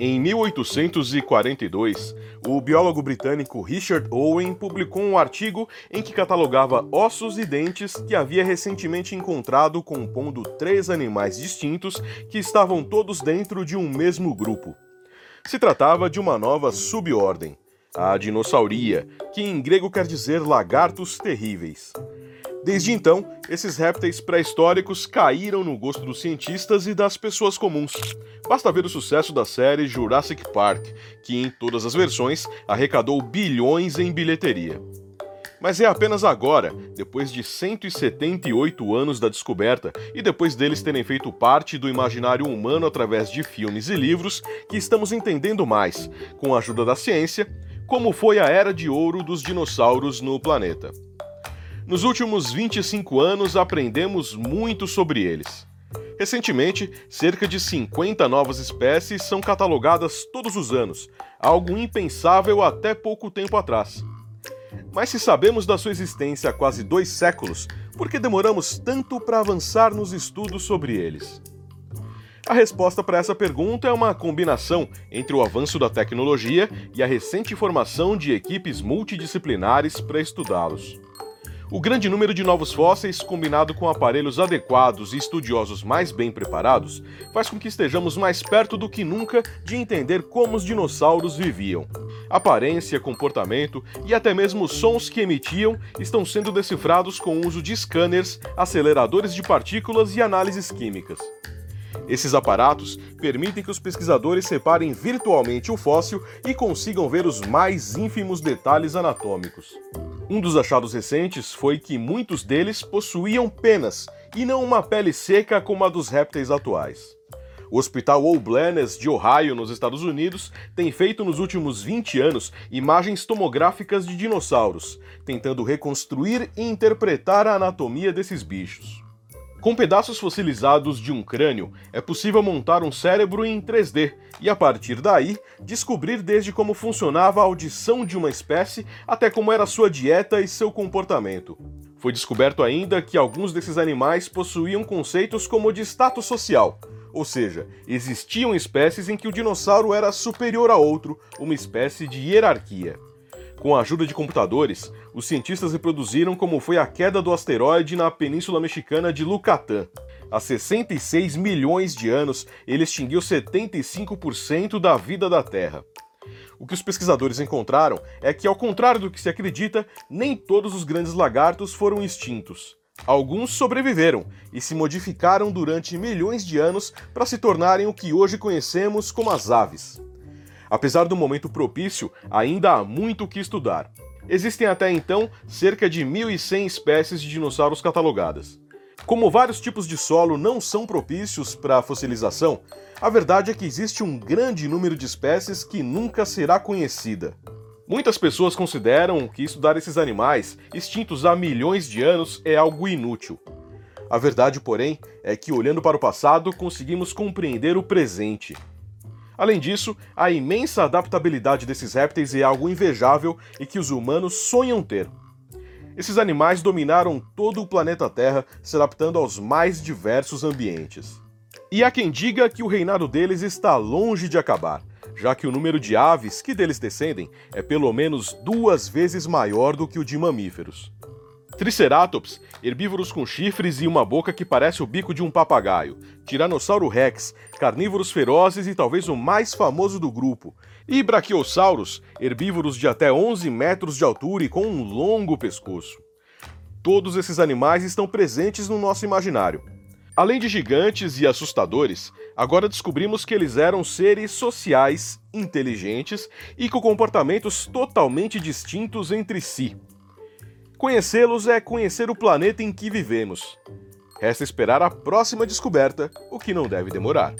Em 1842, o biólogo britânico Richard Owen publicou um artigo em que catalogava ossos e dentes que havia recentemente encontrado compondo três animais distintos que estavam todos dentro de um mesmo grupo. Se tratava de uma nova subordem, a dinossauria, que em grego quer dizer lagartos terríveis. Desde então, esses répteis pré-históricos caíram no gosto dos cientistas e das pessoas comuns. Basta ver o sucesso da série Jurassic Park, que em todas as versões arrecadou bilhões em bilheteria. Mas é apenas agora, depois de 178 anos da descoberta e depois deles terem feito parte do imaginário humano através de filmes e livros, que estamos entendendo mais, com a ajuda da ciência, como foi a era de ouro dos dinossauros no planeta. Nos últimos 25 anos aprendemos muito sobre eles. Recentemente, cerca de 50 novas espécies são catalogadas todos os anos, algo impensável até pouco tempo atrás. Mas se sabemos da sua existência há quase dois séculos, por que demoramos tanto para avançar nos estudos sobre eles? A resposta para essa pergunta é uma combinação entre o avanço da tecnologia e a recente formação de equipes multidisciplinares para estudá-los. O grande número de novos fósseis, combinado com aparelhos adequados e estudiosos mais bem preparados, faz com que estejamos mais perto do que nunca de entender como os dinossauros viviam. Aparência, comportamento e até mesmo sons que emitiam estão sendo decifrados com o uso de scanners, aceleradores de partículas e análises químicas. Esses aparatos permitem que os pesquisadores separem virtualmente o fóssil e consigam ver os mais ínfimos detalhes anatômicos. Um dos achados recentes foi que muitos deles possuíam penas e não uma pele seca como a dos répteis atuais. O Hospital O'Bleness de Ohio, nos Estados Unidos, tem feito nos últimos 20 anos imagens tomográficas de dinossauros, tentando reconstruir e interpretar a anatomia desses bichos. Com pedaços fossilizados de um crânio, é possível montar um cérebro em 3D e, a partir daí, descobrir desde como funcionava a audição de uma espécie até como era sua dieta e seu comportamento. Foi descoberto ainda que alguns desses animais possuíam conceitos como de status social, ou seja, existiam espécies em que o dinossauro era superior a outro, uma espécie de hierarquia. Com a ajuda de computadores, os cientistas reproduziram como foi a queda do asteroide na península mexicana de Yucatán. Há 66 milhões de anos, ele extinguiu 75% da vida da Terra. O que os pesquisadores encontraram é que, ao contrário do que se acredita, nem todos os grandes lagartos foram extintos. Alguns sobreviveram e se modificaram durante milhões de anos para se tornarem o que hoje conhecemos como as aves. Apesar do momento propício, ainda há muito o que estudar. Existem até então cerca de 1.100 espécies de dinossauros catalogadas. Como vários tipos de solo não são propícios para a fossilização, a verdade é que existe um grande número de espécies que nunca será conhecida. Muitas pessoas consideram que estudar esses animais, extintos há milhões de anos, é algo inútil. A verdade, porém, é que olhando para o passado conseguimos compreender o presente. Além disso, a imensa adaptabilidade desses répteis é algo invejável e que os humanos sonham ter. Esses animais dominaram todo o planeta Terra, se adaptando aos mais diversos ambientes. E há quem diga que o reinado deles está longe de acabar, já que o número de aves que deles descendem é pelo menos duas vezes maior do que o de mamíferos. Triceratops, herbívoros com chifres e uma boca que parece o bico de um papagaio. Tiranossauro rex, carnívoros ferozes e talvez o mais famoso do grupo. E Brachiosauros, herbívoros de até 11 metros de altura e com um longo pescoço. Todos esses animais estão presentes no nosso imaginário. Além de gigantes e assustadores, agora descobrimos que eles eram seres sociais, inteligentes e com comportamentos totalmente distintos entre si. Conhecê-los é conhecer o planeta em que vivemos. Resta esperar a próxima descoberta, o que não deve demorar.